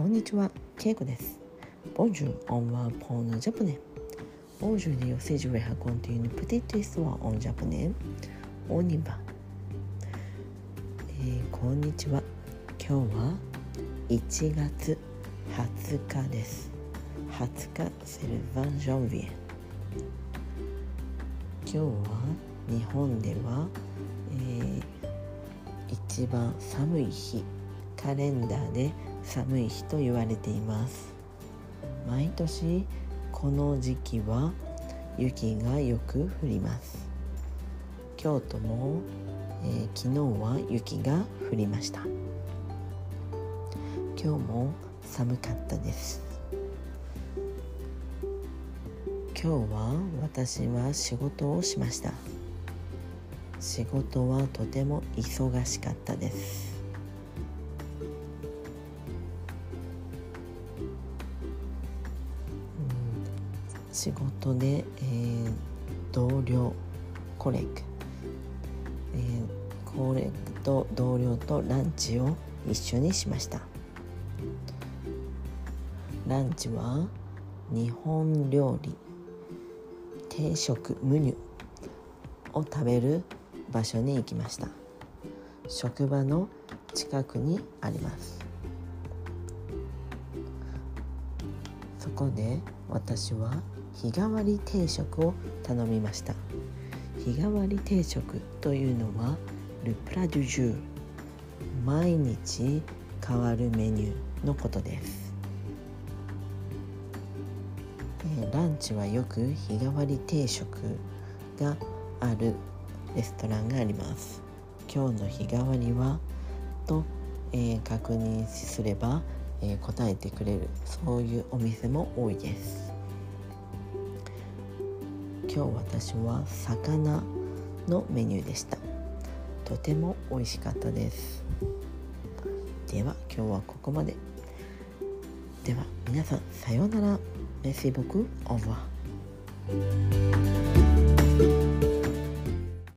こんにちは、ケイコです。Bonjour, on va prendre japonais. Aujourd'hui, aussi, je vais raconter une petite histoire en japonais. On y va. えー、こんにちは。今日は1月20日です。20日、c'est le 20 janvier。今日は日本では、えー、一番寒い日カレンダーで寒い日と言われています。毎年この時期は雪がよく降ります。京都も、えー、昨日は雪が降りました。今日も寒かったです。今日は私は仕事をしました。仕事はとても忙しかったです。仕事で、えー、同僚コレク、えー、コレクと同僚とランチを一緒にしました。ランチは日本料理定食メニュを食べる場所に行きました。職場の近くにあります。そこで私は日替わり定食を頼みました。日替わり定食というのはルプラドゥジュー毎日変わるメニューのことです、ランチはよく日替わり定食があるレストランがあります。今日の日替わりはと、えー、確認すれば、えー、答えてくれるそういうお店も多いです。今日私は魚のメニューでした。とても美味しかったです。では今日はここまで。では皆さんさようなら。メシボクオーバー。